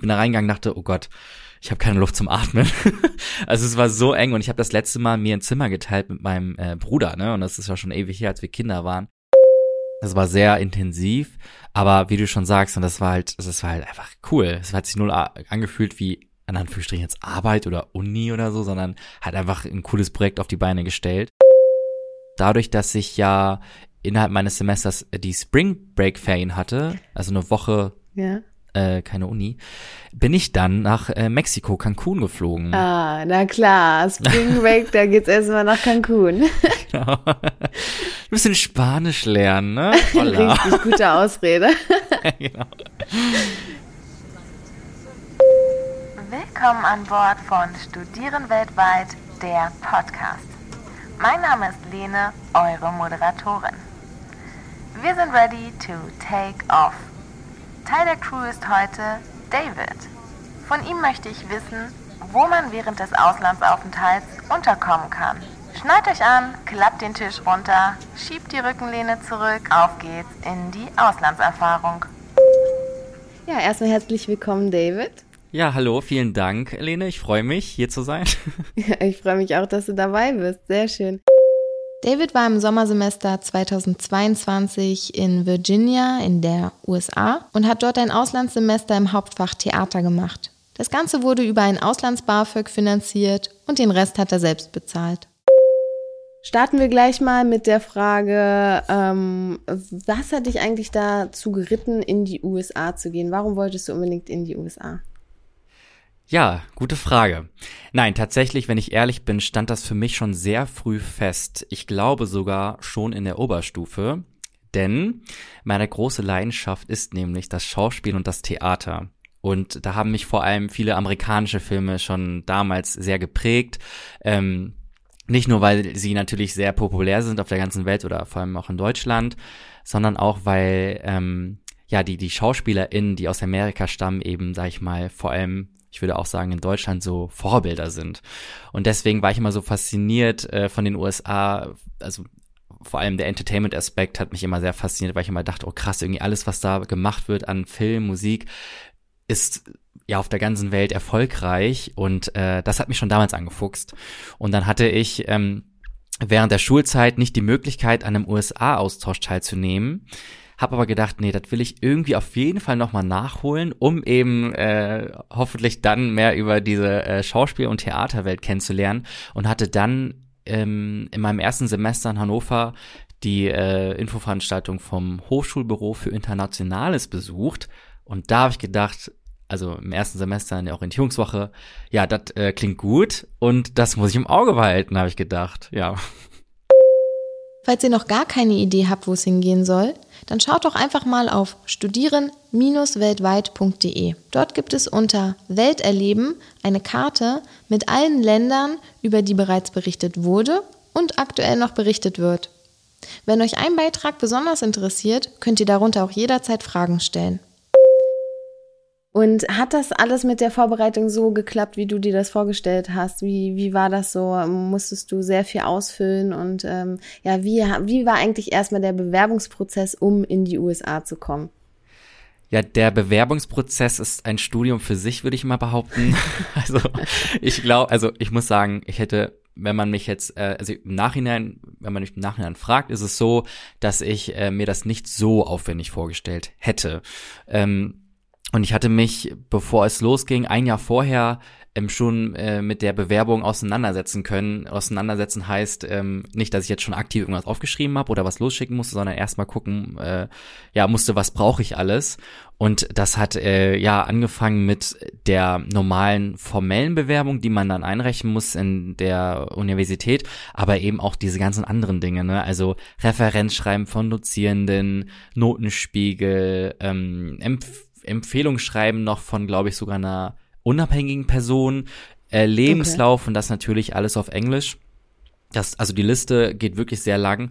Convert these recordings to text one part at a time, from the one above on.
ich bin da reingegangen dachte, oh Gott, ich habe keine Luft zum Atmen. also es war so eng und ich habe das letzte Mal mir ein Zimmer geteilt mit meinem äh, Bruder, ne? Und das ist ja schon ewig her, als wir Kinder waren. Das war sehr intensiv, aber wie du schon sagst, und das war halt, das war halt einfach cool. Es hat sich null angefühlt wie in Anführungsstrichen jetzt Arbeit oder Uni oder so, sondern hat einfach ein cooles Projekt auf die Beine gestellt. Dadurch, dass ich ja innerhalb meines Semesters die Spring Break Ferien hatte, also eine Woche Ja. Äh, keine Uni, bin ich dann nach äh, Mexiko, Cancun geflogen. Ah, na klar, Spring Break, da geht's erstmal nach Cancun. Genau. Ein bisschen Spanisch lernen, ne? Hola. Richtig gute Ausrede. genau. Willkommen an Bord von Studieren weltweit, der Podcast. Mein Name ist Lene, eure Moderatorin. Wir sind ready to take off. Teil der Crew ist heute David. Von ihm möchte ich wissen, wo man während des Auslandsaufenthalts unterkommen kann. Schneid euch an, klappt den Tisch runter, schiebt die Rückenlehne zurück, auf geht's in die Auslandserfahrung. Ja, erstmal herzlich willkommen, David. Ja, hallo, vielen Dank, Lene. Ich freue mich, hier zu sein. Ja, ich freue mich auch, dass du dabei bist. Sehr schön. David war im Sommersemester 2022 in Virginia in der USA und hat dort ein Auslandssemester im Hauptfach Theater gemacht. Das Ganze wurde über ein Auslands-BAföG finanziert und den Rest hat er selbst bezahlt. Starten wir gleich mal mit der Frage, ähm, was hat dich eigentlich dazu geritten, in die USA zu gehen? Warum wolltest du unbedingt in die USA? Ja, gute Frage. Nein, tatsächlich, wenn ich ehrlich bin, stand das für mich schon sehr früh fest. Ich glaube sogar schon in der Oberstufe. Denn meine große Leidenschaft ist nämlich das Schauspiel und das Theater. Und da haben mich vor allem viele amerikanische Filme schon damals sehr geprägt. Ähm, nicht nur, weil sie natürlich sehr populär sind auf der ganzen Welt oder vor allem auch in Deutschland, sondern auch, weil ähm, ja die die SchauspielerInnen, die aus Amerika stammen, eben, sag ich mal, vor allem ich würde auch sagen, in Deutschland so Vorbilder sind. Und deswegen war ich immer so fasziniert äh, von den USA, also vor allem der Entertainment-Aspekt hat mich immer sehr fasziniert, weil ich immer dachte, oh krass, irgendwie alles, was da gemacht wird an Film, Musik, ist ja auf der ganzen Welt erfolgreich und äh, das hat mich schon damals angefuchst. Und dann hatte ich ähm, während der Schulzeit nicht die Möglichkeit, an einem USA-Austausch teilzunehmen. Hab aber gedacht, nee, das will ich irgendwie auf jeden Fall nochmal nachholen, um eben äh, hoffentlich dann mehr über diese äh, Schauspiel- und Theaterwelt kennenzulernen und hatte dann ähm, in meinem ersten Semester in Hannover die äh, Infoveranstaltung vom Hochschulbüro für Internationales besucht und da habe ich gedacht, also im ersten Semester in der Orientierungswoche, ja, das äh, klingt gut und das muss ich im Auge behalten, habe ich gedacht, ja. Falls ihr noch gar keine Idee habt, wo es hingehen soll, dann schaut doch einfach mal auf studieren-weltweit.de. Dort gibt es unter Welterleben eine Karte mit allen Ländern, über die bereits berichtet wurde und aktuell noch berichtet wird. Wenn euch ein Beitrag besonders interessiert, könnt ihr darunter auch jederzeit Fragen stellen. Und hat das alles mit der Vorbereitung so geklappt, wie du dir das vorgestellt hast? Wie, wie war das so? Musstest du sehr viel ausfüllen? Und ähm, ja, wie, wie war eigentlich erstmal der Bewerbungsprozess, um in die USA zu kommen? Ja, der Bewerbungsprozess ist ein Studium für sich, würde ich mal behaupten. also ich glaube, also ich muss sagen, ich hätte, wenn man mich jetzt, äh, also im Nachhinein, wenn man mich im Nachhinein fragt, ist es so, dass ich äh, mir das nicht so aufwendig vorgestellt hätte. Ähm, und ich hatte mich, bevor es losging, ein Jahr vorher ähm, schon äh, mit der Bewerbung auseinandersetzen können. Auseinandersetzen heißt ähm, nicht, dass ich jetzt schon aktiv irgendwas aufgeschrieben habe oder was losschicken musste, sondern erstmal gucken, äh, ja, musste, was brauche ich alles. Und das hat äh, ja angefangen mit der normalen formellen Bewerbung, die man dann einreichen muss in der Universität, aber eben auch diese ganzen anderen Dinge, ne? Also Referenzschreiben von Dozierenden, Notenspiegel, ähm, Empf Empfehlungsschreiben noch von, glaube ich, sogar einer unabhängigen Person, äh, Lebenslauf okay. und das natürlich alles auf Englisch. Das, also die Liste geht wirklich sehr lang.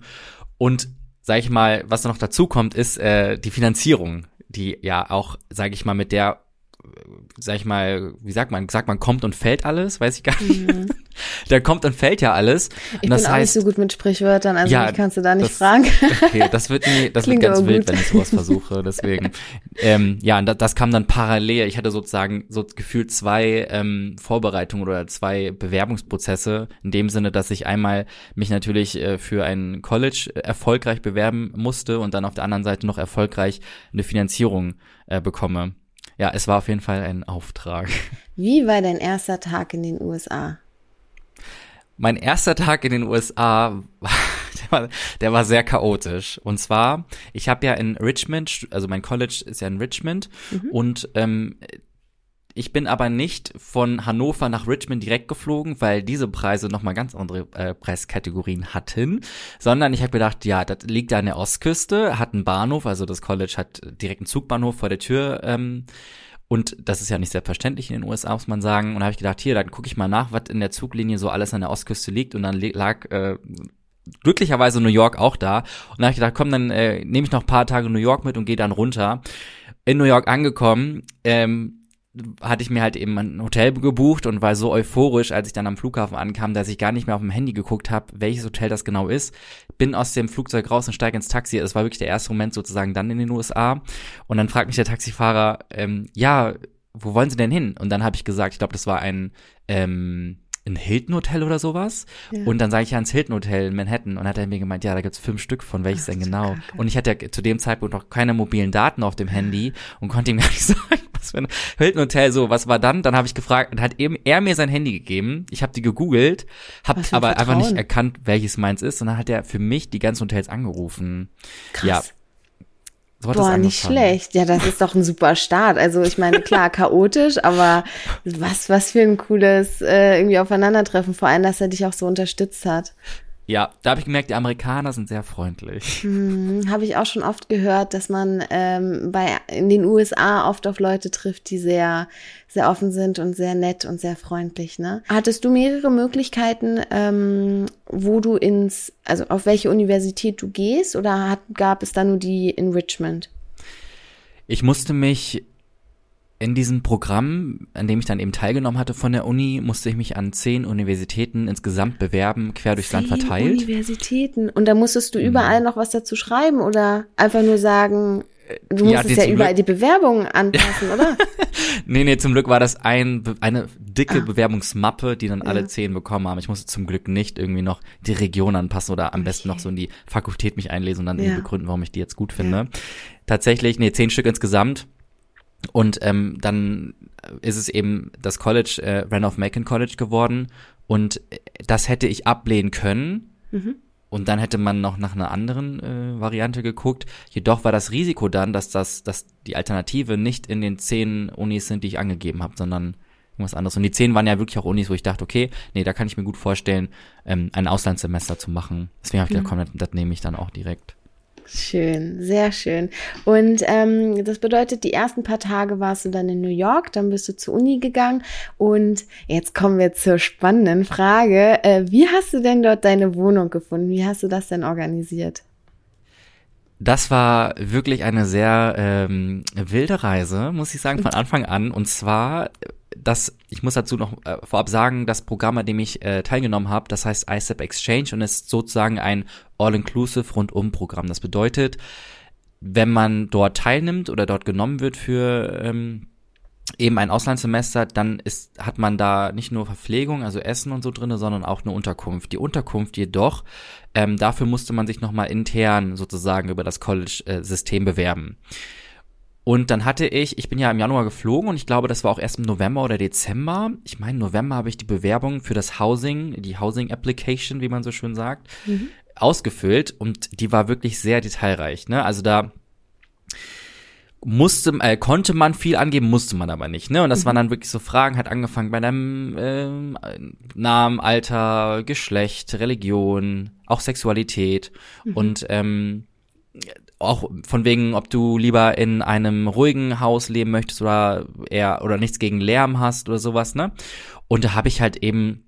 Und sag ich mal, was da noch dazu kommt, ist äh, die Finanzierung, die ja auch, sage ich mal, mit der sag ich mal, wie sagt man, sagt man, kommt und fällt alles, weiß ich gar nicht. Mhm. da kommt und fällt ja alles. Ich das bin auch heißt, nicht so gut mit Sprichwörtern, also Ja, mich kannst du da nicht das- fragen. Okay, das wird nie, das Klingt wird ganz wild, gut. wenn ich sowas versuche. Deswegen, ähm, ja, und das, das kam dann parallel. Ich hatte sozusagen so gefühlt zwei ähm, Vorbereitungen oder zwei Bewerbungsprozesse. In dem Sinne, dass ich einmal mich natürlich äh, für ein College äh, erfolgreich bewerben musste und dann auf der anderen Seite noch erfolgreich eine Finanzierung äh, bekomme. Ja, es war auf jeden Fall ein Auftrag. Wie war dein erster Tag in den USA? Mein erster Tag in den USA, der war, der war sehr chaotisch. Und zwar, ich habe ja in Richmond, also mein College ist ja in Richmond und ähm, ich bin aber nicht von Hannover nach Richmond direkt geflogen, weil diese Preise nochmal ganz andere äh, Preiskategorien hatten, sondern ich habe gedacht, ja, das liegt da an der Ostküste, hat einen Bahnhof, also das College hat direkt einen Zugbahnhof vor der Tür ähm, und das ist ja nicht selbstverständlich in den USA, muss man sagen. Und habe ich gedacht, hier, dann gucke ich mal nach, was in der Zuglinie so alles an der Ostküste liegt. Und dann lag äh, glücklicherweise New York auch da. Und da habe ich gedacht, komm, dann äh, nehme ich noch ein paar Tage New York mit und gehe dann runter. In New York angekommen, ähm, hatte ich mir halt eben ein Hotel gebucht und war so euphorisch, als ich dann am Flughafen ankam, dass ich gar nicht mehr auf dem Handy geguckt habe, welches Hotel das genau ist. Bin aus dem Flugzeug raus und steige ins Taxi. Das war wirklich der erste Moment sozusagen dann in den USA. Und dann fragt mich der Taxifahrer, ähm, ja, wo wollen Sie denn hin? Und dann habe ich gesagt, ich glaube, das war ein ähm, ein Hilton Hotel oder sowas. Ja. Und dann sage ich ja ins Hilton Hotel in Manhattan und hat er mir gemeint, ja, da gibt's fünf Stück von, welches denn genau? Und ich hatte ja zu dem Zeitpunkt noch keine mobilen Daten auf dem Handy und konnte ihm gar nicht sagen, was für ein Hilton Hotel so, was war dann? Dann habe ich gefragt und hat eben er mir sein Handy gegeben. Ich habe die gegoogelt, habe aber einfach nicht Vertrauen. erkannt, welches meins ist und dann hat er für mich die ganzen Hotels angerufen. Krass. Ja. So Boah, nicht schlecht. Ja, das ist doch ein super Start. Also ich meine, klar, chaotisch, aber was, was für ein cooles äh, irgendwie Aufeinandertreffen. Vor allem, dass er dich auch so unterstützt hat. Ja, da habe ich gemerkt, die Amerikaner sind sehr freundlich. Hm, Habe ich auch schon oft gehört, dass man ähm, bei in den USA oft auf Leute trifft, die sehr sehr offen sind und sehr nett und sehr freundlich. Ne? Hattest du mehrere Möglichkeiten, ähm, wo du ins also auf welche Universität du gehst oder hat, gab es da nur die in Richmond? Ich musste mich in diesem Programm, an dem ich dann eben teilgenommen hatte von der Uni, musste ich mich an zehn Universitäten insgesamt bewerben, quer durchs Land Zehn verteilt. Mhm. Universitäten. Und da musstest du überall noch was dazu schreiben oder einfach nur sagen, du ja, musstest ja, überall Glück- die Bewerbungen anpassen, oder? Nee, nee, zum Glück war das ein, eine dicke Ah. Bewerbungsmappe, die dann alle zehn bekommen haben. Ich musste zum Glück nicht irgendwie noch die Region anpassen oder am besten noch so in die Fakultät mich einlesen und dann Ja. begründen, warum ich die jetzt gut finde. Tatsächlich, nee, zehn Stück insgesamt. Und ähm, dann ist es eben das College, äh, Randolph-Macon College geworden. Und äh, das hätte ich ablehnen können. Und dann hätte man noch nach einer anderen äh, Variante geguckt. Jedoch war das Risiko dann, dass das, dass die Alternative nicht in den zehn Unis sind, die ich angegeben habe, sondern irgendwas anderes. Und die zehn waren ja wirklich auch Unis, wo ich dachte, okay, nee, da kann ich mir gut vorstellen, ähm, ein Auslandssemester zu machen. Deswegen habe ich gedacht, komm, das, das nehme ich dann auch direkt. Schön, sehr schön. Und ähm, das bedeutet, die ersten paar Tage warst du dann in New York, dann bist du zur Uni gegangen und jetzt kommen wir zur spannenden Frage. Äh, wie hast du denn dort deine Wohnung gefunden? Wie hast du das denn organisiert? Das war wirklich eine sehr ähm, wilde Reise, muss ich sagen, von Anfang an. Und zwar, das, ich muss dazu noch äh, vorab sagen, das Programm, an dem ich äh, teilgenommen habe, das heißt ICEP Exchange und ist sozusagen ein All-Inclusive Rundum-Programm. Das bedeutet, wenn man dort teilnimmt oder dort genommen wird für ähm, eben ein Auslandssemester, dann ist, hat man da nicht nur Verpflegung, also Essen und so drinne, sondern auch eine Unterkunft. Die Unterkunft jedoch, ähm, dafür musste man sich nochmal intern sozusagen über das College-System bewerben. Und dann hatte ich, ich bin ja im Januar geflogen und ich glaube, das war auch erst im November oder Dezember. Ich meine, im November habe ich die Bewerbung für das Housing, die Housing Application, wie man so schön sagt, ausgefüllt und die war wirklich sehr detailreich. Ne? Also da musste, äh, konnte man viel angeben, musste man aber nicht, ne? Und das waren dann wirklich so Fragen, hat angefangen bei deinem ähm, Namen, Alter, Geschlecht, Religion, auch Sexualität und ähm, auch von wegen, ob du lieber in einem ruhigen Haus leben möchtest oder eher oder nichts gegen Lärm hast oder sowas, ne? Und da habe ich halt eben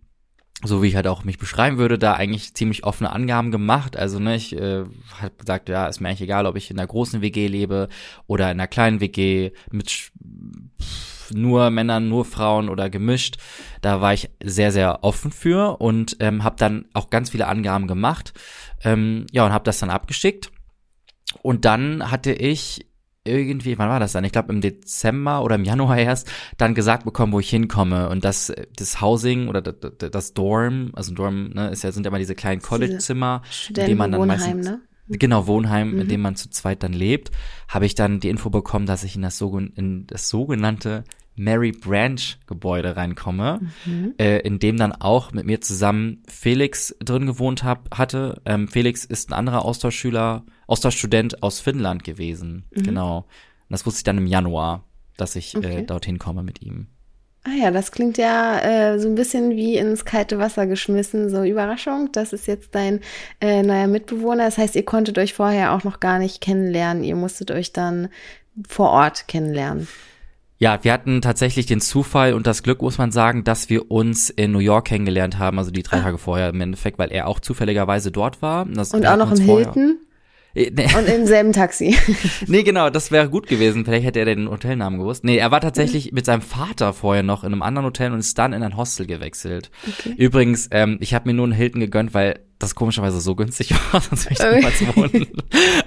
so wie ich halt auch mich beschreiben würde, da eigentlich ziemlich offene Angaben gemacht. Also ne, ich äh, habe gesagt, ja, ist mir eigentlich egal, ob ich in einer großen WG lebe oder in einer kleinen WG mit nur Männern, nur Frauen oder gemischt. Da war ich sehr, sehr offen für und ähm, habe dann auch ganz viele Angaben gemacht. Ähm, ja, und habe das dann abgeschickt. Und dann hatte ich irgendwie, wann war das dann? Ich glaube im Dezember oder im Januar erst, dann gesagt bekommen, wo ich hinkomme. Und das, das Housing oder das, das Dorm, also Dorm, ne, ist ja, sind ja immer diese kleinen College-Zimmer, in denen man dann meistens, ne? Genau, Wohnheim, mhm. in dem man zu zweit dann lebt, habe ich dann die Info bekommen, dass ich in das, in das sogenannte Mary Branch Gebäude reinkomme, mhm. äh, in dem dann auch mit mir zusammen Felix drin gewohnt hab, hatte. Ähm, Felix ist ein anderer Austauschschüler, Austauschstudent aus Finnland gewesen. Mhm. Genau. Und das wusste ich dann im Januar, dass ich äh, okay. äh, dorthin komme mit ihm. Ah ja, das klingt ja äh, so ein bisschen wie ins kalte Wasser geschmissen. So Überraschung, das ist jetzt dein äh, neuer Mitbewohner. Das heißt, ihr konntet euch vorher auch noch gar nicht kennenlernen. Ihr musstet euch dann vor Ort kennenlernen. Ja, wir hatten tatsächlich den Zufall und das Glück, muss man sagen, dass wir uns in New York kennengelernt haben, also die drei ah. Tage vorher im Endeffekt, weil er auch zufälligerweise dort war. Das und auch noch im Hilton? Äh. Und im selben Taxi. nee, genau, das wäre gut gewesen. Vielleicht hätte er den Hotelnamen gewusst. Nee, er war tatsächlich mit seinem Vater vorher noch in einem anderen Hotel und ist dann in ein Hostel gewechselt. Okay. Übrigens, ähm, ich habe mir nur einen Hilton gegönnt, weil das komischerweise so günstig war, sonst wäre ich niemals wohnen.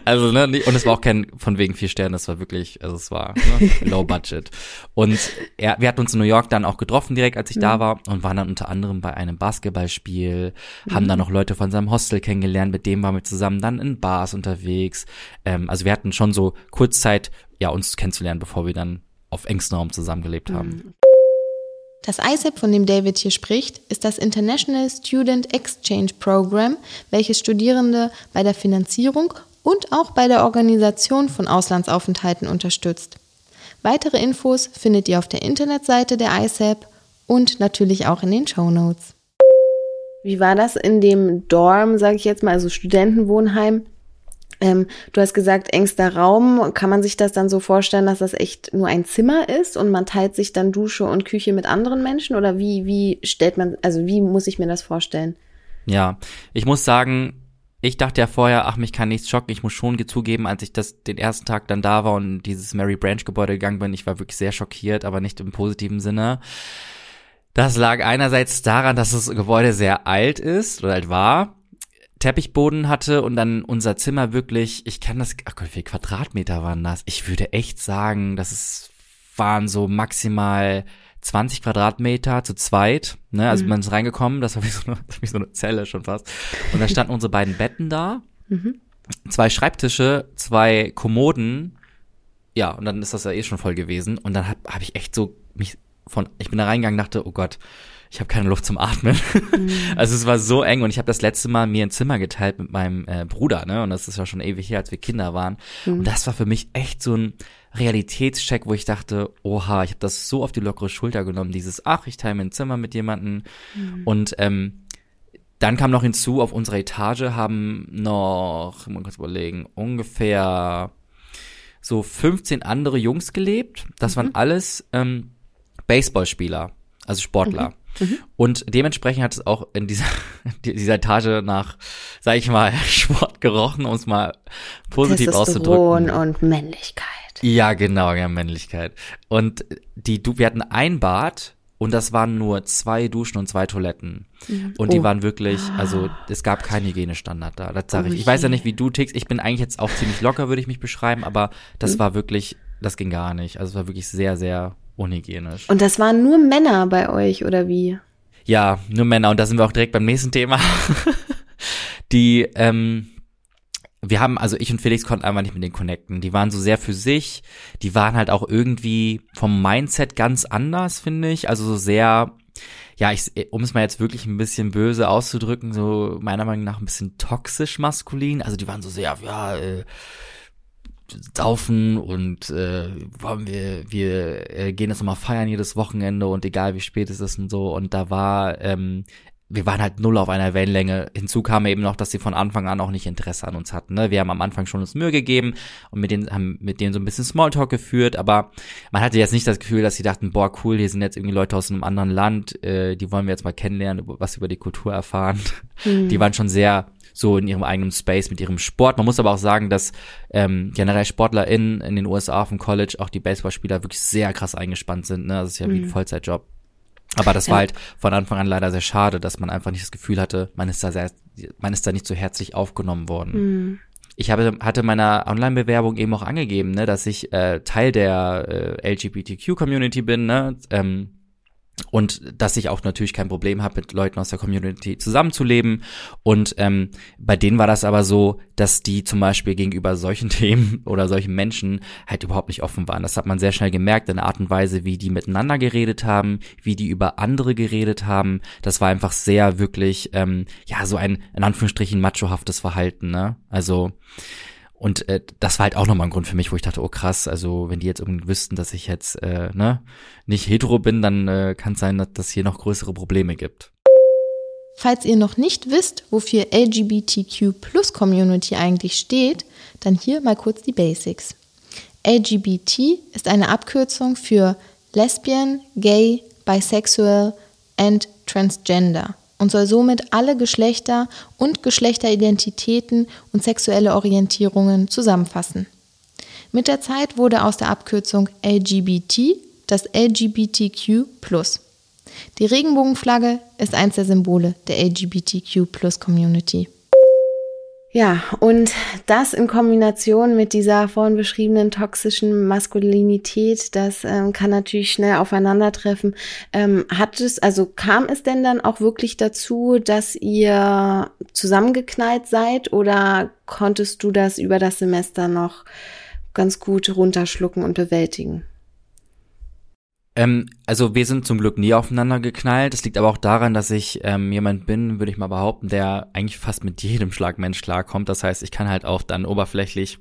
Also, ne, und es war auch kein von wegen vier Sternen, das war wirklich, also es war ne, low budget. Und er, wir hatten uns in New York dann auch getroffen, direkt als ich mhm. da war, und waren dann unter anderem bei einem Basketballspiel, mhm. haben dann noch Leute von seinem Hostel kennengelernt, mit dem waren wir zusammen dann in Bars unterwegs. Ähm, also wir hatten schon so Kurzzeit, ja, uns kennenzulernen, bevor wir dann auf engstem Raum zusammengelebt haben. Das ISEP, von dem David hier spricht, ist das International Student Exchange Program, welches Studierende bei der Finanzierung und auch bei der Organisation von Auslandsaufenthalten unterstützt. Weitere Infos findet ihr auf der Internetseite der ISEP und natürlich auch in den Show Notes. Wie war das in dem Dorm, sage ich jetzt mal, also Studentenwohnheim? Ähm, du hast gesagt, engster Raum. Kann man sich das dann so vorstellen, dass das echt nur ein Zimmer ist und man teilt sich dann Dusche und Küche mit anderen Menschen? Oder wie, wie stellt man, also wie muss ich mir das vorstellen? Ja, ich muss sagen, ich dachte ja vorher, ach, mich kann nichts schocken. Ich muss schon zugeben, als ich das den ersten Tag dann da war und dieses Mary Branch Gebäude gegangen bin, ich war wirklich sehr schockiert, aber nicht im positiven Sinne. Das lag einerseits daran, dass das Gebäude sehr alt ist oder alt war Teppichboden hatte und dann unser Zimmer wirklich, ich kann das, ach Gott, wie viele Quadratmeter waren das? Ich würde echt sagen, das ist, waren so maximal 20 Quadratmeter zu zweit, ne, also mhm. man ist reingekommen, das war wie so, eine, wie so eine Zelle schon fast. Und da standen unsere beiden Betten da, mhm. zwei Schreibtische, zwei Kommoden, ja, und dann ist das ja eh schon voll gewesen. Und dann habe hab ich echt so mich von, ich bin da reingegangen, dachte, oh Gott, ich habe keine Luft zum Atmen. Mhm. Also es war so eng und ich habe das letzte Mal mir ein Zimmer geteilt mit meinem äh, Bruder, ne? Und das ist ja schon ewig her, als wir Kinder waren. Mhm. Und das war für mich echt so ein Realitätscheck, wo ich dachte, oha, ich habe das so auf die lockere Schulter genommen, dieses, ach, ich teile mir ein Zimmer mit jemandem. Mhm. Und ähm, dann kam noch hinzu, auf unserer Etage haben noch, mal kurz überlegen, ungefähr so 15 andere Jungs gelebt. Das mhm. waren alles ähm, Baseballspieler, also Sportler. Mhm. Und dementsprechend hat es auch in dieser, dieser Etage nach, sag ich mal, Sport gerochen, um es mal positiv auszudrücken. und Männlichkeit. Ja, genau, ja, Männlichkeit. Und die, du, wir hatten ein Bad und das waren nur zwei Duschen und zwei Toiletten. Mhm. Und die oh. waren wirklich, also es gab keinen Hygienestandard da. Das sage ich. Ich weiß ja nicht, wie du tickst. Ich bin eigentlich jetzt auch ziemlich locker, würde ich mich beschreiben, aber das mhm. war wirklich, das ging gar nicht. Also es war wirklich sehr, sehr unhygienisch. Und das waren nur Männer bei euch, oder wie? Ja, nur Männer. Und da sind wir auch direkt beim nächsten Thema. die, ähm, wir haben, also ich und Felix konnten einfach nicht mit denen connecten. Die waren so sehr für sich. Die waren halt auch irgendwie vom Mindset ganz anders, finde ich. Also so sehr, ja, ich, um es mal jetzt wirklich ein bisschen böse auszudrücken, so meiner Meinung nach ein bisschen toxisch maskulin. Also die waren so sehr, ja, äh, saufen und äh, wollen wir, wir äh, gehen jetzt nochmal feiern jedes Wochenende und egal wie spät es ist und so. Und da war ähm, wir waren halt null auf einer Wellenlänge. Hinzu kam eben noch, dass sie von Anfang an auch nicht Interesse an uns hatten. Ne? Wir haben am Anfang schon uns Mühe gegeben und mit denen haben mit denen so ein bisschen Smalltalk geführt, aber man hatte jetzt nicht das Gefühl, dass sie dachten, boah, cool, hier sind jetzt irgendwie Leute aus einem anderen Land, äh, die wollen wir jetzt mal kennenlernen, was über die Kultur erfahren. Mhm. Die waren schon sehr so in ihrem eigenen Space mit ihrem Sport. Man muss aber auch sagen, dass ähm, generell SportlerInnen in den USA vom College, auch die Baseballspieler, wirklich sehr krass eingespannt sind. Ne? Das ist ja wie ein mhm. Vollzeitjob. Aber das war halt von Anfang an leider sehr schade, dass man einfach nicht das Gefühl hatte, man ist da sehr, man ist da nicht so herzlich aufgenommen worden. Mhm. Ich habe, hatte meiner Online-Bewerbung eben auch angegeben, ne, dass ich äh, Teil der äh, LGBTQ-Community bin, ne, ähm, und dass ich auch natürlich kein Problem habe, mit Leuten aus der Community zusammenzuleben. Und ähm, bei denen war das aber so, dass die zum Beispiel gegenüber solchen Themen oder solchen Menschen halt überhaupt nicht offen waren. Das hat man sehr schnell gemerkt in der Art und Weise, wie die miteinander geredet haben, wie die über andere geredet haben. Das war einfach sehr wirklich, ähm, ja, so ein in Anführungsstrichen machohaftes Verhalten. Ne? Also und äh, das war halt auch nochmal ein Grund für mich, wo ich dachte, oh krass, also wenn die jetzt irgendwie wüssten, dass ich jetzt äh, ne, nicht hetero bin, dann äh, kann es sein, dass das hier noch größere Probleme gibt. Falls ihr noch nicht wisst, wofür LGBTQ Plus Community eigentlich steht, dann hier mal kurz die Basics. LGBT ist eine Abkürzung für Lesbian, Gay, Bisexual and Transgender und soll somit alle Geschlechter und Geschlechteridentitäten und sexuelle Orientierungen zusammenfassen. Mit der Zeit wurde aus der Abkürzung LGBT das LGBTQ. Die Regenbogenflagge ist eins der Symbole der LGBTQ Community. Ja, und das in Kombination mit dieser vorhin beschriebenen toxischen Maskulinität, das ähm, kann natürlich schnell aufeinandertreffen. Ähm, hat es, also kam es denn dann auch wirklich dazu, dass ihr zusammengeknallt seid oder konntest du das über das Semester noch ganz gut runterschlucken und bewältigen? Ähm, also wir sind zum Glück nie aufeinander geknallt. Das liegt aber auch daran, dass ich ähm, jemand bin, würde ich mal behaupten, der eigentlich fast mit jedem Schlagmensch klarkommt. Das heißt, ich kann halt auch dann oberflächlich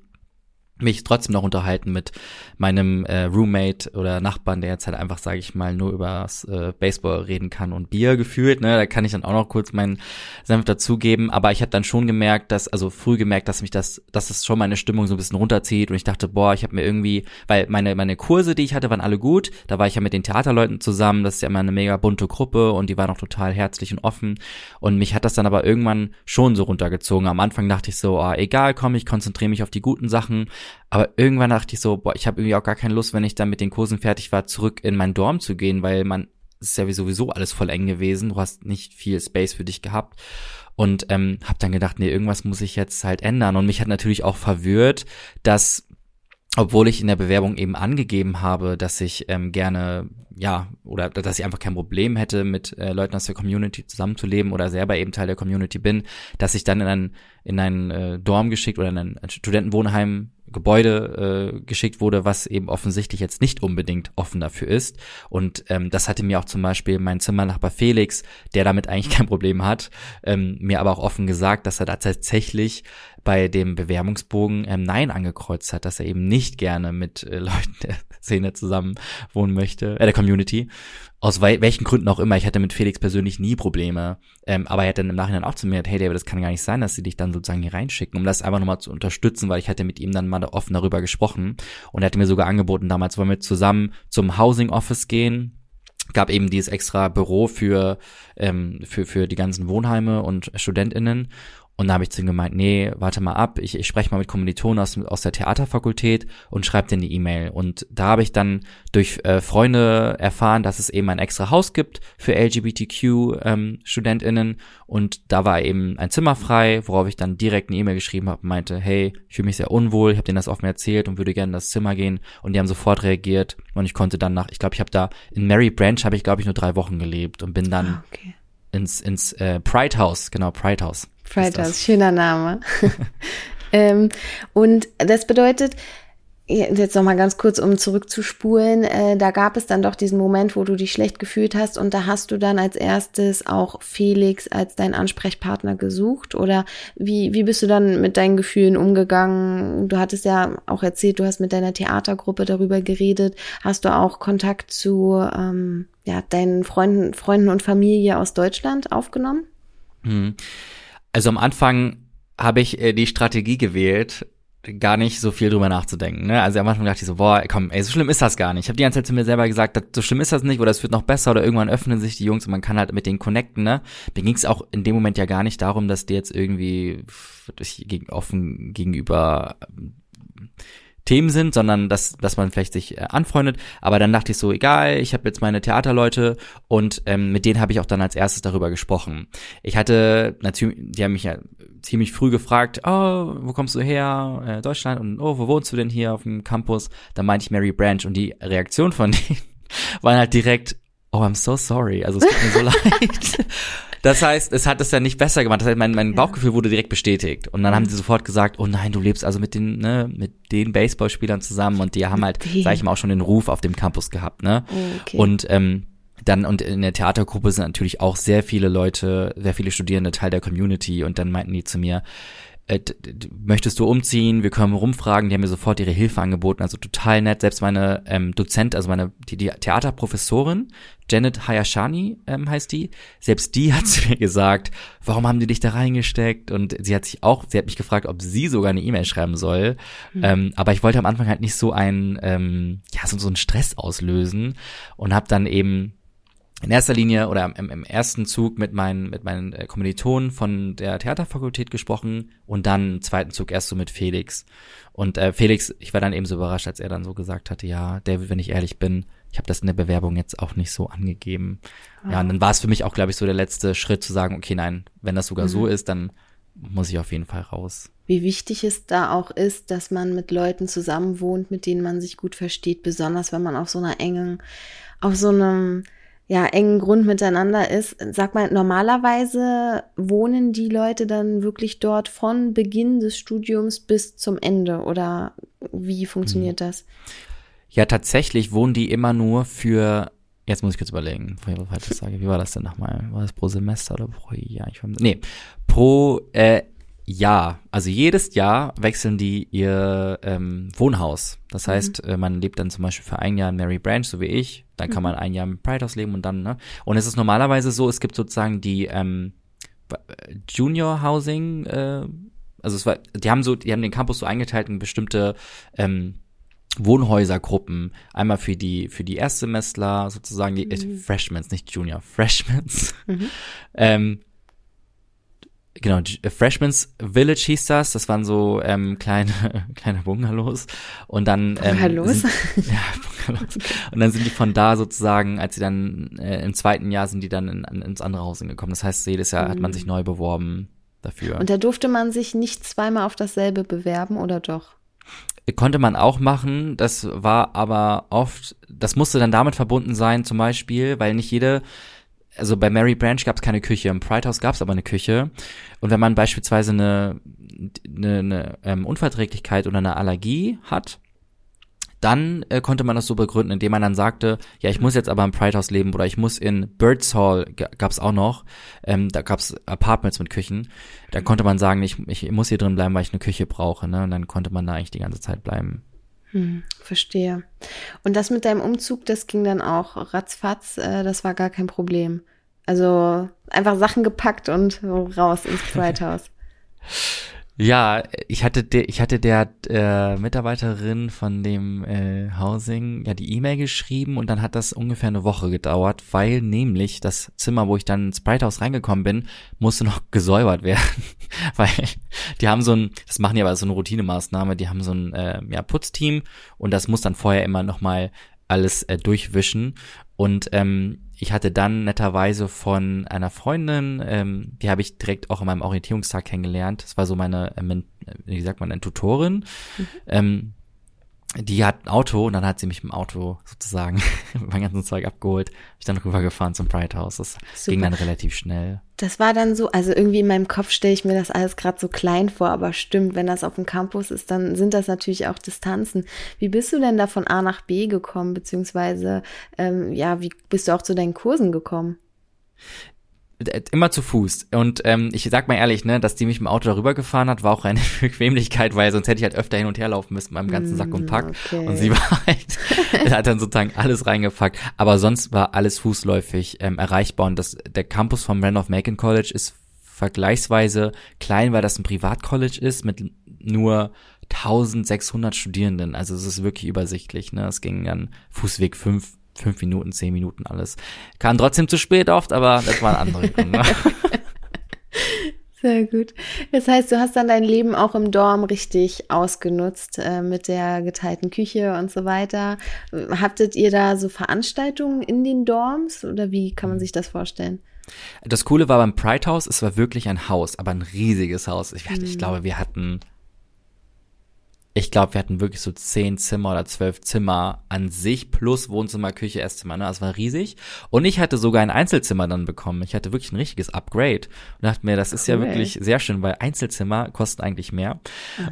mich trotzdem noch unterhalten mit meinem äh, Roommate oder Nachbarn, der jetzt halt einfach, sage ich mal, nur über äh, Baseball reden kann und Bier gefühlt. Ne, da kann ich dann auch noch kurz meinen Senf dazugeben. Aber ich habe dann schon gemerkt, dass also früh gemerkt, dass mich das, dass es schon meine Stimmung so ein bisschen runterzieht und ich dachte, boah, ich habe mir irgendwie, weil meine meine Kurse, die ich hatte, waren alle gut. Da war ich ja mit den Theaterleuten zusammen. Das ist ja immer eine mega bunte Gruppe und die waren auch total herzlich und offen. Und mich hat das dann aber irgendwann schon so runtergezogen. Am Anfang dachte ich so, oh, egal, komm, ich konzentriere mich auf die guten Sachen. Aber irgendwann dachte ich so, boah, ich habe irgendwie auch gar keine Lust, wenn ich dann mit den Kursen fertig war, zurück in mein Dorm zu gehen, weil man ist ja sowieso alles voll eng gewesen. Du hast nicht viel Space für dich gehabt. Und ähm, habe dann gedacht, nee, irgendwas muss ich jetzt halt ändern. Und mich hat natürlich auch verwirrt, dass obwohl ich in der Bewerbung eben angegeben habe, dass ich ähm, gerne, ja, oder dass ich einfach kein Problem hätte, mit äh, Leuten aus der Community zusammenzuleben oder selber eben Teil der Community bin, dass ich dann in ein, in ein äh, Dorm geschickt oder in ein Studentenwohnheim Gebäude äh, geschickt wurde, was eben offensichtlich jetzt nicht unbedingt offen dafür ist. Und ähm, das hatte mir auch zum Beispiel mein Zimmernachbar Felix, der damit eigentlich kein Problem hat, ähm, mir aber auch offen gesagt, dass er da tatsächlich bei dem Bewerbungsbogen ähm, Nein angekreuzt hat, dass er eben nicht gerne mit äh, Leuten der Szene zusammen wohnen möchte, äh, der Community. Aus wel welchen Gründen auch immer. Ich hatte mit Felix persönlich nie Probleme. Ähm, aber er hat dann im Nachhinein auch zu mir gesagt, hey David, das kann gar nicht sein, dass sie dich dann sozusagen hier reinschicken, um das einfach nochmal zu unterstützen, weil ich hatte mit ihm dann mal offen darüber gesprochen. Und er hatte mir sogar angeboten, damals wollen wir zusammen zum Housing Office gehen gab eben dieses extra Büro für, ähm, für, für die ganzen Wohnheime und StudentInnen. Und da habe ich zu ihm gemeint, nee, warte mal ab, ich, ich spreche mal mit Kommilitonen aus, aus der Theaterfakultät und schreibe denen die E-Mail. Und da habe ich dann durch äh, Freunde erfahren, dass es eben ein extra Haus gibt für LGBTQ-StudentInnen. Ähm, und da war eben ein Zimmer frei, worauf ich dann direkt eine E-Mail geschrieben habe und meinte, hey, ich fühle mich sehr unwohl, ich habe denen das offen erzählt und würde gerne in das Zimmer gehen. Und die haben sofort reagiert und ich konnte dann nach, ich glaube, ich habe da in Mary Branch habe ich, glaube ich, nur drei Wochen gelebt und bin dann ah, okay. ins, ins äh, Pride House, genau, Pride House Freitag, schöner Name. ähm, und das bedeutet, jetzt noch mal ganz kurz, um zurückzuspulen, äh, da gab es dann doch diesen Moment, wo du dich schlecht gefühlt hast und da hast du dann als erstes auch Felix als dein Ansprechpartner gesucht oder wie, wie bist du dann mit deinen Gefühlen umgegangen? Du hattest ja auch erzählt, du hast mit deiner Theatergruppe darüber geredet. Hast du auch Kontakt zu ähm, ja, deinen Freunden, Freunden und Familie aus Deutschland aufgenommen? Hm. Also am Anfang habe ich äh, die Strategie gewählt, gar nicht so viel drüber nachzudenken. Ne? Also am Anfang dachte ich so, boah, komm, ey, so schlimm ist das gar nicht. Ich habe die ganze Zeit zu mir selber gesagt, so schlimm ist das nicht oder es wird noch besser oder irgendwann öffnen sich die Jungs und man kann halt mit denen connecten. Ne? Mir ging es auch in dem Moment ja gar nicht darum, dass die jetzt irgendwie offen gegenüber Themen sind, sondern dass, dass man vielleicht sich äh, anfreundet. Aber dann dachte ich so, egal, ich habe jetzt meine Theaterleute und ähm, mit denen habe ich auch dann als erstes darüber gesprochen. Ich hatte natürlich, die haben mich ja ziemlich früh gefragt, oh, wo kommst du her? Äh, Deutschland und oh, wo wohnst du denn hier auf dem Campus? Da meinte ich Mary Branch und die Reaktion von denen waren halt direkt, oh, I'm so sorry. Also es tut mir so leid. Das heißt, es hat es ja nicht besser gemacht. Das heißt, mein, mein Bauchgefühl wurde direkt bestätigt. Und dann haben sie sofort gesagt, oh nein, du lebst also mit den, ne, mit den Baseballspielern zusammen und die haben halt, sag ich mal, auch schon den Ruf auf dem Campus gehabt, ne? Okay. Und ähm, dann und in der Theatergruppe sind natürlich auch sehr viele Leute, sehr viele Studierende Teil der Community und dann meinten die zu mir, äh, möchtest du umziehen? Wir können rumfragen. Die haben mir sofort ihre Hilfe angeboten. Also total nett. Selbst meine ähm, Dozent, also meine die, die Theaterprofessorin, Janet Hayashani ähm, heißt die, selbst die hat zu mir gesagt, warum haben die dich da reingesteckt? Und sie hat sich auch, sie hat mich gefragt, ob sie sogar eine E-Mail schreiben soll. Mhm. Ähm, aber ich wollte am Anfang halt nicht so ein, ähm, ja, so, so einen Stress auslösen und habe dann eben in erster Linie oder im, im, ersten Zug mit meinen, mit meinen äh, Kommilitonen von der Theaterfakultät gesprochen und dann im zweiten Zug erst so mit Felix. Und äh, Felix, ich war dann eben so überrascht, als er dann so gesagt hatte, ja, David, wenn ich ehrlich bin, ich habe das in der Bewerbung jetzt auch nicht so angegeben. Ah. Ja, und dann war es für mich auch, glaube ich, so der letzte Schritt zu sagen, okay, nein, wenn das sogar mhm. so ist, dann muss ich auf jeden Fall raus. Wie wichtig es da auch ist, dass man mit Leuten zusammen wohnt, mit denen man sich gut versteht, besonders wenn man auf so einer engen, auf so einem ja, engen Grund miteinander ist. Sag mal, normalerweise wohnen die Leute dann wirklich dort von Beginn des Studiums bis zum Ende oder wie funktioniert mhm. das? Ja, tatsächlich wohnen die immer nur für, jetzt muss ich kurz überlegen, wie war das denn nochmal? War das pro Semester oder pro Jahr? Ich, nee, pro äh, Jahr, also jedes Jahr wechseln die ihr ähm, Wohnhaus. Das mhm. heißt, mhm. man lebt dann zum Beispiel für ein Jahr in Mary Branch, so wie ich. Dann kann mhm. man ein Jahr im Pride House leben und dann, ne? Und es ist normalerweise so, es gibt sozusagen die ähm, Junior Housing, äh, also es war, die haben so, die haben den Campus so eingeteilt in bestimmte ähm, Wohnhäusergruppen. Einmal für die, für die Erstsemestler, sozusagen die äh, mhm. Freshmans, nicht Junior, Freshmans. Mhm. ähm, genau, äh, Freshman's Village hieß das. Das waren so ähm, kleine kleine Bungalows und dann ähm, Bungalows? Sind, ja, Bungalows. Und dann sind die von da sozusagen, als sie dann äh, im zweiten Jahr sind die dann in, in, ins andere Haus gekommen. Das heißt, jedes Jahr mhm. hat man sich mhm. neu beworben dafür. Und da durfte man sich nicht zweimal auf dasselbe bewerben oder doch? Konnte man auch machen, das war aber oft, das musste dann damit verbunden sein, zum Beispiel, weil nicht jede also bei Mary Branch gab es keine Küche, im Pride House gab es aber eine Küche. Und wenn man beispielsweise eine, eine, eine ähm, Unverträglichkeit oder eine Allergie hat, dann äh, konnte man das so begründen, indem man dann sagte, ja, ich muss jetzt aber im Pride House leben oder ich muss in Birds Hall, gab es auch noch, ähm, da gab es Apartments mit Küchen. Da konnte man sagen, ich, ich muss hier drin bleiben, weil ich eine Küche brauche. Ne? Und dann konnte man da eigentlich die ganze Zeit bleiben. Hm, verstehe. Und das mit deinem Umzug, das ging dann auch ratzfatz, äh, das war gar kein Problem. Also einfach Sachen gepackt und raus ins House. Ja, ich hatte der, ich hatte der äh, Mitarbeiterin von dem äh, Housing ja die E-Mail geschrieben und dann hat das ungefähr eine Woche gedauert, weil nämlich das Zimmer, wo ich dann ins Bright House reingekommen bin, musste noch gesäubert werden, weil die haben so ein, das machen die aber so eine Routinemaßnahme, die haben so ein äh, ja, Putzteam und das muss dann vorher immer noch mal alles äh, durchwischen und ähm, ich hatte dann netterweise von einer Freundin, ähm, die habe ich direkt auch an meinem Orientierungstag kennengelernt. Das war so meine, äh, wie sagt man, eine Tutorin. Mhm. Ähm, die hat ein Auto und dann hat sie mich im Auto sozusagen mein ganzes Zeug abgeholt. Ich dann rübergefahren zum Pride House. Das Super. ging dann relativ schnell. Das war dann so, also irgendwie in meinem Kopf stelle ich mir das alles gerade so klein vor, aber stimmt, wenn das auf dem Campus ist, dann sind das natürlich auch Distanzen. Wie bist du denn da von A nach B gekommen, beziehungsweise ähm, ja, wie bist du auch zu deinen Kursen gekommen? Immer zu Fuß. Und ähm, ich sag mal ehrlich, ne, dass die mich im Auto darüber gefahren hat, war auch eine Bequemlichkeit, weil sonst hätte ich halt öfter hin und her laufen müssen mit meinem ganzen Sack und Pack. Okay. Und sie war halt, hat dann sozusagen alles reingepackt. Aber sonst war alles fußläufig ähm, erreichbar. Und das, der Campus vom Randolph Macon College ist vergleichsweise klein, weil das ein Privatcollege ist mit nur 1600 Studierenden. Also es ist wirklich übersichtlich. Ne? Es ging dann Fußweg fünf, fünf Minuten, zehn Minuten alles. Kam trotzdem zu spät oft, aber das war ein anderer Grund. Sehr gut. Das heißt, du hast dann dein Leben auch im Dorm richtig ausgenutzt äh, mit der geteilten Küche und so weiter. Habtet ihr da so Veranstaltungen in den Dorms oder wie kann man sich das vorstellen? Das Coole war beim Pride House, es war wirklich ein Haus, aber ein riesiges Haus. Ich, ich Mhm. glaube, wir hatten, ich glaube, wir hatten wirklich so zehn Zimmer oder zwölf Zimmer an sich plus Wohnzimmer, Küche, Esszimmer. Ne? Das war riesig. Und ich hatte sogar ein Einzelzimmer dann bekommen. Ich hatte wirklich ein richtiges Upgrade und dachte mir, das ist ja Cool. wirklich sehr schön, weil Einzelzimmer kosten eigentlich mehr.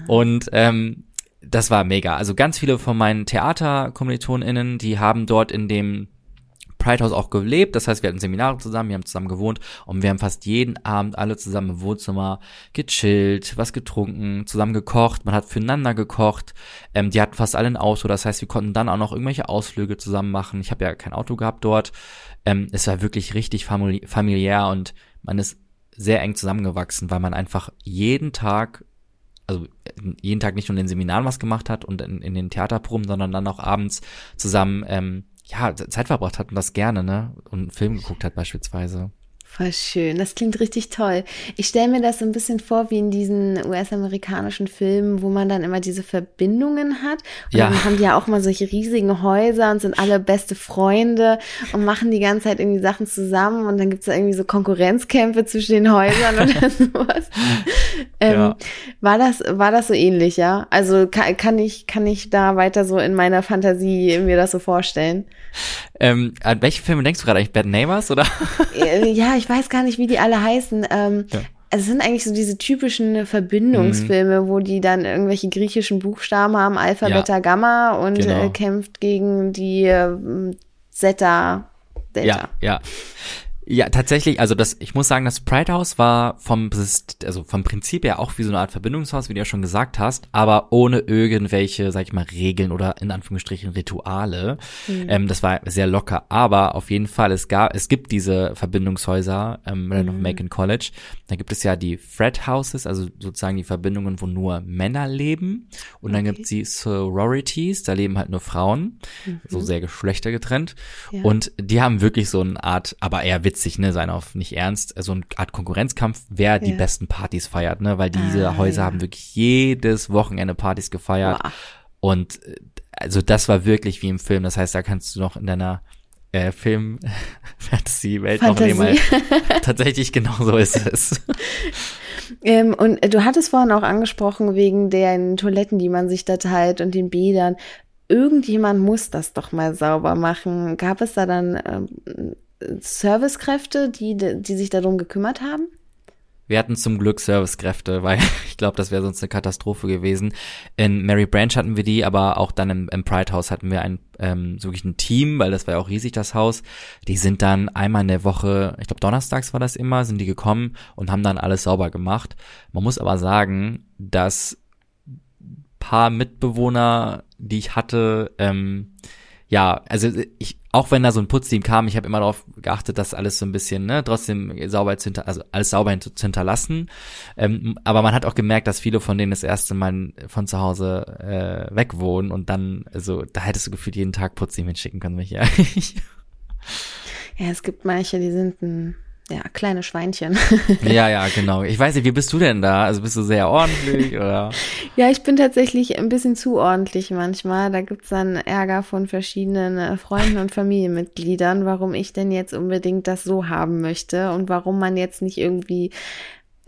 Und ähm, das war mega. Also ganz viele von meinen TheaterkommilitonInnen, die haben dort in dem Pride House auch gelebt. Das heißt, wir hatten Seminare zusammen, wir haben zusammen gewohnt und wir haben fast jeden Abend alle zusammen im Wohnzimmer gechillt, was getrunken, zusammen gekocht. Man hat füreinander gekocht. Ähm, die hatten fast alle ein Auto. Das heißt, wir konnten dann auch noch irgendwelche Ausflüge zusammen machen. Ich habe ja kein Auto gehabt dort. Ähm, es war wirklich richtig famili familiär und man ist sehr eng zusammengewachsen, weil man einfach jeden Tag also jeden Tag nicht nur in den Seminaren was gemacht hat und in, in den Theaterproben, sondern dann auch abends zusammen ähm, ja, Zeit verbracht hat und das gerne, ne? Und einen Film geguckt hat beispielsweise. Voll schön. Das klingt richtig toll. Ich stelle mir das so ein bisschen vor wie in diesen US-amerikanischen Filmen, wo man dann immer diese Verbindungen hat. Und Ja. dann haben die ja auch mal solche riesigen Häuser und sind alle beste Freunde und machen die ganze Zeit irgendwie Sachen zusammen und dann gibt's da irgendwie so Konkurrenzkämpfe zwischen den Häusern oder sowas. Ähm, Ja. War das, war das so ähnlich, ja? Also kann, kann ich, kann ich da weiter so in meiner Fantasie mir das so vorstellen? Ähm, an welche Filme denkst du gerade eigentlich? Bad Neighbors oder? Äh, ja, ich weiß gar nicht, wie die alle heißen. Ähm, Ja. Also es sind eigentlich so diese typischen Verbindungsfilme, wo die dann irgendwelche griechischen Buchstaben haben, Alpha, Ja. Beta, Gamma und Genau. äh, kämpft gegen die äh, Zeta, Delta. Ja, ja. Ja, tatsächlich, also das, ich muss sagen, das Pride House war vom, also vom Prinzip her auch wie so eine Art Verbindungshaus, wie du ja schon gesagt hast, aber ohne irgendwelche, sag ich mal, Regeln oder in Anführungsstrichen Rituale. Ähm, das war sehr locker, aber auf jeden Fall, es gab, es gibt diese Verbindungshäuser, ähm, Randolph Macon College. Da gibt es ja die Fred Houses, also sozusagen die Verbindungen, wo nur Männer leben. Und dann Okay. gibt es die Sororities, da leben halt nur Frauen, so sehr geschlechtergetrennt. Ja. Und die haben wirklich so eine Art, aber eher witzig, ne, sein auf nicht ernst, so eine Art Konkurrenzkampf, wer die Ja. besten Partys feiert, ne, weil diese Ah, Häuser ja. haben wirklich jedes Wochenende Partys gefeiert. Wow. Und äh, also das war wirklich wie im Film. Das heißt, da kannst du noch in deiner äh, Film-Fantasy-Welt noch Fantasie. nehmen. Tatsächlich genau so ist es. Ähm, und äh, du hattest vorhin auch angesprochen, wegen den Toiletten, die man sich da teilt und den Bädern. Irgendjemand muss das doch mal sauber machen. Gab es da dann ähm, Servicekräfte, die, die sich darum gekümmert haben? Wir hatten zum Glück Servicekräfte, weil ich glaube, das wäre sonst eine Katastrophe gewesen. In Mary Branch hatten wir die, aber auch dann im, im Pride House hatten wir ein ähm, wirklich ein Team, weil das war ja auch riesig, das Haus. Die sind dann einmal in der Woche, ich glaube donnerstags war das immer, sind die gekommen und haben dann alles sauber gemacht. Man muss aber sagen, dass paar Mitbewohner, die ich hatte, ähm, ja, also ich, auch wenn da so ein Putzteam kam, ich habe immer darauf geachtet, dass alles so ein bisschen, ne, trotzdem sauber zu hinter, also alles sauber zu, hinterlassen. Ähm, aber man hat auch gemerkt, dass viele von denen das erste Mal von zu Hause äh, weg wohnen und dann, also da hättest du gefühlt jeden Tag Putzteam hinschicken können, mich ja. Ja, es gibt manche, die sind ein, ja, kleine Schweinchen. ja, ja, genau. Ich weiß nicht, wie bist du denn da? Also bist du sehr ordentlich oder? Ja, ich bin tatsächlich ein bisschen zu ordentlich manchmal. Da gibt's dann Ärger von verschiedenen äh, Freunden und Familienmitgliedern, warum ich denn jetzt unbedingt das so haben möchte und warum man jetzt nicht irgendwie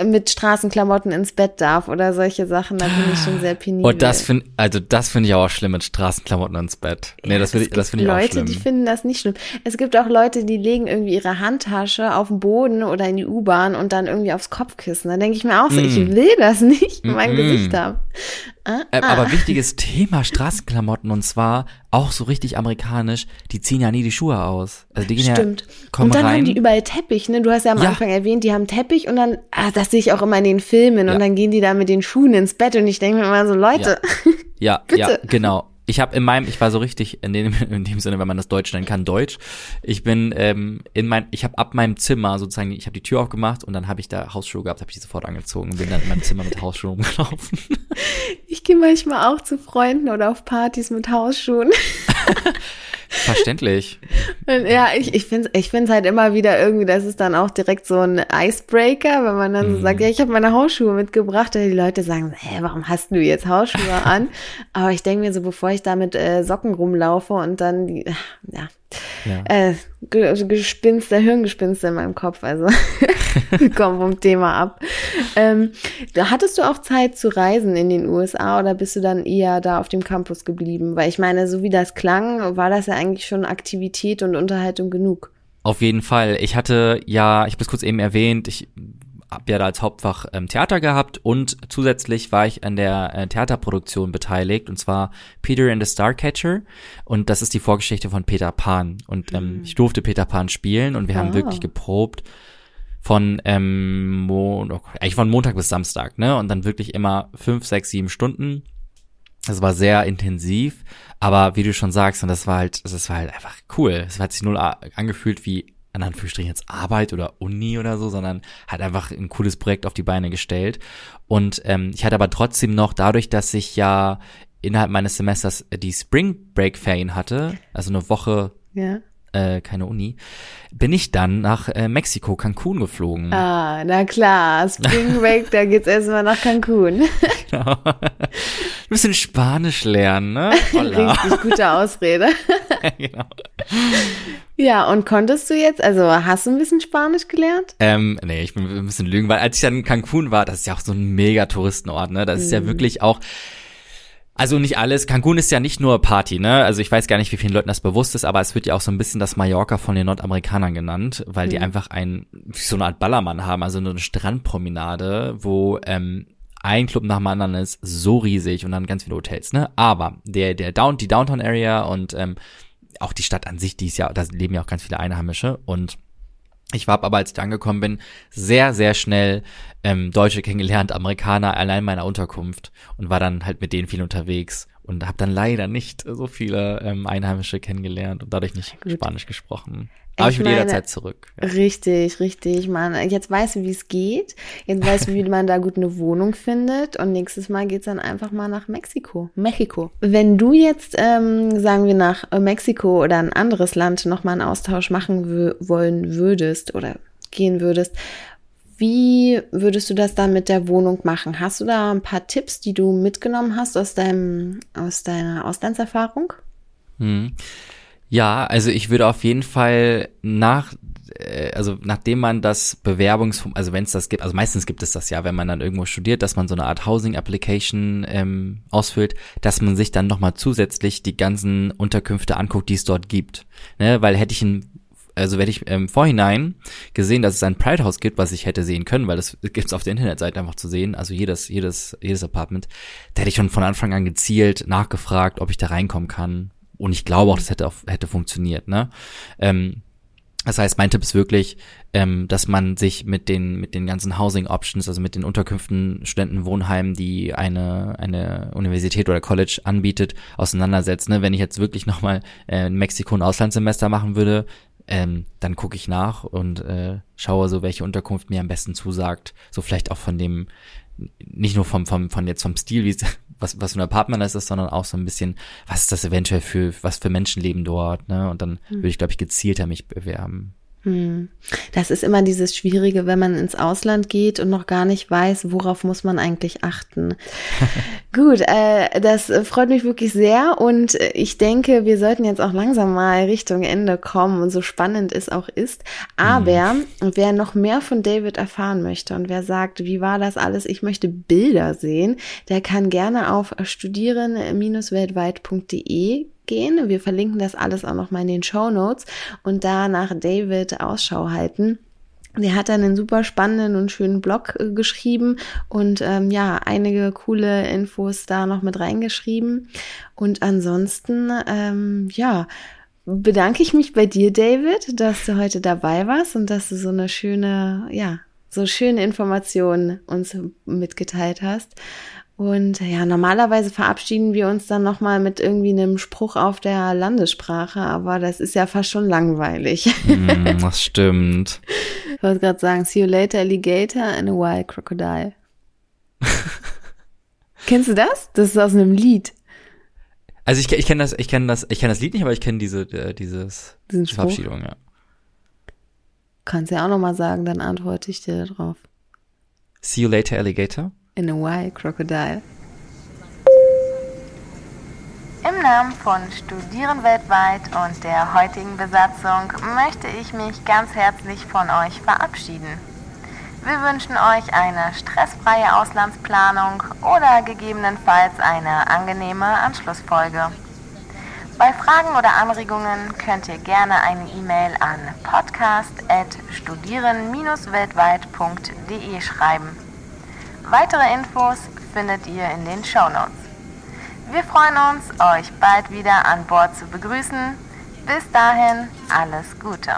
mit Straßenklamotten ins Bett darf oder solche Sachen. Da bin ich schon sehr penibel. Und das finde, also das finde ich auch schlimm mit Straßenklamotten ins Bett. Nee, Ja, das finde ich, das finde ich auch Leute, schlimm. die finden das nicht schlimm. Es gibt auch Leute, die legen irgendwie ihre Handtasche auf den Boden oder in die U-Bahn und dann irgendwie aufs Kopfkissen. Da denke ich mir auch so, ich will das nicht in meinem Mm. Gesicht haben. Ah, ah. Aber wichtiges Thema Straßenklamotten und zwar auch so richtig amerikanisch, die ziehen ja nie die Schuhe aus. Also die gehen Stimmt. ja, kommen und dann rein. haben die überall Teppich, ne? Du hast ja am Ja. Anfang erwähnt, die haben Teppich und dann, ah, das sehe ich auch immer in den Filmen Ja. und dann gehen die da mit den Schuhen ins Bett und ich denke mir immer so, Leute, ja, bitte. ja, genau. Ich habe in meinem, ich war so richtig in dem, in dem Sinne, wenn man das Deutsch nennen kann, Deutsch. Ich bin ähm, in mein, ich habe ab meinem Zimmer sozusagen, ich habe die Tür aufgemacht und dann habe ich da Hausschuhe gehabt, habe ich die sofort angezogen und bin dann in meinem Zimmer mit Hausschuhen rumgelaufen. Ich gehe manchmal auch zu Freunden oder auf Partys mit Hausschuhen. Verständlich. Ja, ich, ich finde es ich find's halt immer wieder irgendwie, das ist dann auch direkt so ein Icebreaker, wenn man dann so Mhm. sagt, ja, ich habe meine Hausschuhe mitgebracht, und die Leute sagen, hä, warum hast du jetzt Hausschuhe an? Aber ich denke mir so, bevor ich da mit äh, Socken rumlaufe und dann die, ja, Ja. äh, Ge- Gespinste, Hirngespinste in meinem Kopf, also wir kommen vom Thema ab. Ähm, hattest du auch Zeit zu reisen in den USA oder bist du dann eher da auf dem Campus geblieben? Weil ich meine, so wie das klang, war das ja eigentlich schon Aktivität und Unterhaltung genug. Auf jeden Fall. Ich hatte ja, ich habe es kurz eben erwähnt, ich habe ja da als Hauptfach ähm, Theater gehabt und zusätzlich war ich an der äh, Theaterproduktion beteiligt und zwar Peter and the Starcatcher und das ist die Vorgeschichte von Peter Pan und ähm, ich durfte Peter Pan spielen und wir haben Ah. wirklich geprobt von ähm, Mon eigentlich von Montag bis Samstag, ne? Und dann wirklich immer fünf, sechs, sieben Stunden. Das war sehr intensiv, aber wie du schon sagst, und das war halt, das war halt einfach cool. Es hat sich null angefühlt wie in Anführungsstrichen jetzt Arbeit oder Uni oder so, sondern hat einfach ein cooles Projekt auf die Beine gestellt. Und ähm, ich hatte aber trotzdem noch, dadurch, dass ich ja innerhalb meines Semesters die Spring Break Ferien hatte, also eine Woche Ja. äh, keine Uni, bin ich dann nach äh, Mexiko, Cancun geflogen. Ah, na klar, Spring Break, da geht's erstmal nach Cancun. Genau. Ein bisschen Spanisch lernen, ne? Richtig gute Ausrede. genau. Ja, und konntest du jetzt, also hast du ein bisschen Spanisch gelernt? Ähm, nee, ich bin ein bisschen lügen, weil als ich dann in Cancun war, das ist ja auch so ein mega Touristenort, ne? Das ist ja wirklich auch, also nicht alles, Cancun ist ja nicht nur Party, ne? Also ich weiß gar nicht, wie vielen Leuten das bewusst ist, aber es wird ja auch so ein bisschen das Mallorca von den Nordamerikanern genannt, weil die einfach ein, so eine Art Ballermann haben, also eine Strandpromenade, wo, ähm, ein Club nach dem anderen ist so riesig und dann ganz viele Hotels, ne? Aber der, der Down, die Downtown Area und ähm, auch die Stadt an sich, die ist ja, da leben ja auch ganz viele Einheimische. Und ich war aber, als ich angekommen bin, sehr, sehr schnell ähm, Deutsche kennengelernt, Amerikaner, allein in meiner Unterkunft und war dann halt mit denen viel unterwegs und habe dann leider nicht so viele ähm, Einheimische kennengelernt und dadurch nicht Gut. Spanisch gesprochen. Aber Ich ich will meine- jederzeit zurück. Ja. Richtig, richtig, Mann. Jetzt weißt du, wie es geht. Jetzt weißt du, wie man da gut eine Wohnung findet. Und nächstes Mal geht's dann einfach mal nach Mexiko. Mexiko. Wenn du jetzt, ähm, sagen wir, nach äh, Mexiko oder ein anderes Land nochmal einen Austausch machen wollen würdest oder gehen würdest, wie würdest du das dann mit der Wohnung machen? Hast du da ein paar Tipps, die du mitgenommen hast aus deinem, aus deiner Auslandserfahrung? Mhm. Ja, also ich würde auf jeden Fall nach, äh, also nachdem man das Bewerbungs, also wenn es das gibt, also meistens gibt es das ja, wenn man dann irgendwo studiert, dass man so eine Art Housing Application ähm, ausfüllt, dass man sich dann nochmal zusätzlich die ganzen Unterkünfte anguckt, die es dort gibt. Ne? Weil hätte ich ein also hätte ich im Vorhinein gesehen, dass es ein Pride House gibt, was ich hätte sehen können, weil das gibt's auf der Internetseite einfach zu sehen, also jedes, jedes, jedes Apartment, da hätte ich schon von Anfang an gezielt nachgefragt, ob ich da reinkommen kann. Und ich glaube auch, das hätte auch, hätte funktioniert, ne? Ähm, das heißt, mein Tipp ist wirklich, ähm, dass man sich mit den mit den ganzen Housing Options, also mit den Unterkünften, Studentenwohnheimen, die eine eine Universität oder College anbietet, auseinandersetzt. Ne? Wenn ich jetzt wirklich nochmal äh, in Mexiko ein Auslandssemester machen würde, ähm, dann gucke ich nach und äh, schaue so, welche Unterkunft mir am besten zusagt. So vielleicht auch von dem, nicht nur vom, vom, von jetzt vom Stil, wie was, was für ein Apartment das ist, sondern auch so ein bisschen, was ist das eventuell für, was für Menschen leben dort, ne? Und dann würde ich, glaube ich, gezielter mich bewerben. Hm. Das ist immer dieses Schwierige, wenn man ins Ausland geht und noch gar nicht weiß, worauf muss man eigentlich achten. Gut, äh, das freut mich wirklich sehr und ich denke, wir sollten jetzt auch langsam mal Richtung Ende kommen und so spannend es auch ist. Aber wer noch mehr von David erfahren möchte und wer sagt, wie war das alles, ich möchte Bilder sehen, der kann gerne auf studieren-weltweit.de gehen. Wir verlinken das alles auch noch mal in den Show Notes und da nach David Ausschau halten. Der hat dann einen super spannenden und schönen Blog äh, geschrieben und ähm, ja, einige coole Infos da noch mit reingeschrieben. Und ansonsten, ähm, ja, bedanke ich mich bei dir, David, dass du heute dabei warst und dass du so eine schöne, ja, so schöne Informationen uns mitgeteilt hast. Und ja, normalerweise verabschieden wir uns dann nochmal mit irgendwie einem Spruch auf der Landessprache, aber das ist ja fast schon langweilig. Mm, das stimmt. Ich wollte gerade sagen, see you later, alligator and a wild crocodile. Kennst du das? Das ist aus einem Lied. Also ich, ich kenne das, ich kenne das, ich kenne das Lied nicht, aber ich kenne diese, äh, dieses Diesen diese? Verabschiedung, ja. Kannst ja auch nochmal sagen, dann antworte ich dir darauf. See you later, Alligator. In a wild crocodile. Im Namen von Studieren weltweit und der heutigen Besatzung möchte ich mich ganz herzlich von euch verabschieden. Wir wünschen euch eine stressfreie Auslandsplanung oder gegebenenfalls eine angenehme Anschlussfolge. Bei Fragen oder Anregungen könnt ihr gerne eine E-Mail an podcast.studieren-weltweit.de schreiben. Weitere Infos findet ihr in den Shownotes. Wir freuen uns, euch bald wieder an Bord zu begrüßen. Bis dahin, alles Gute.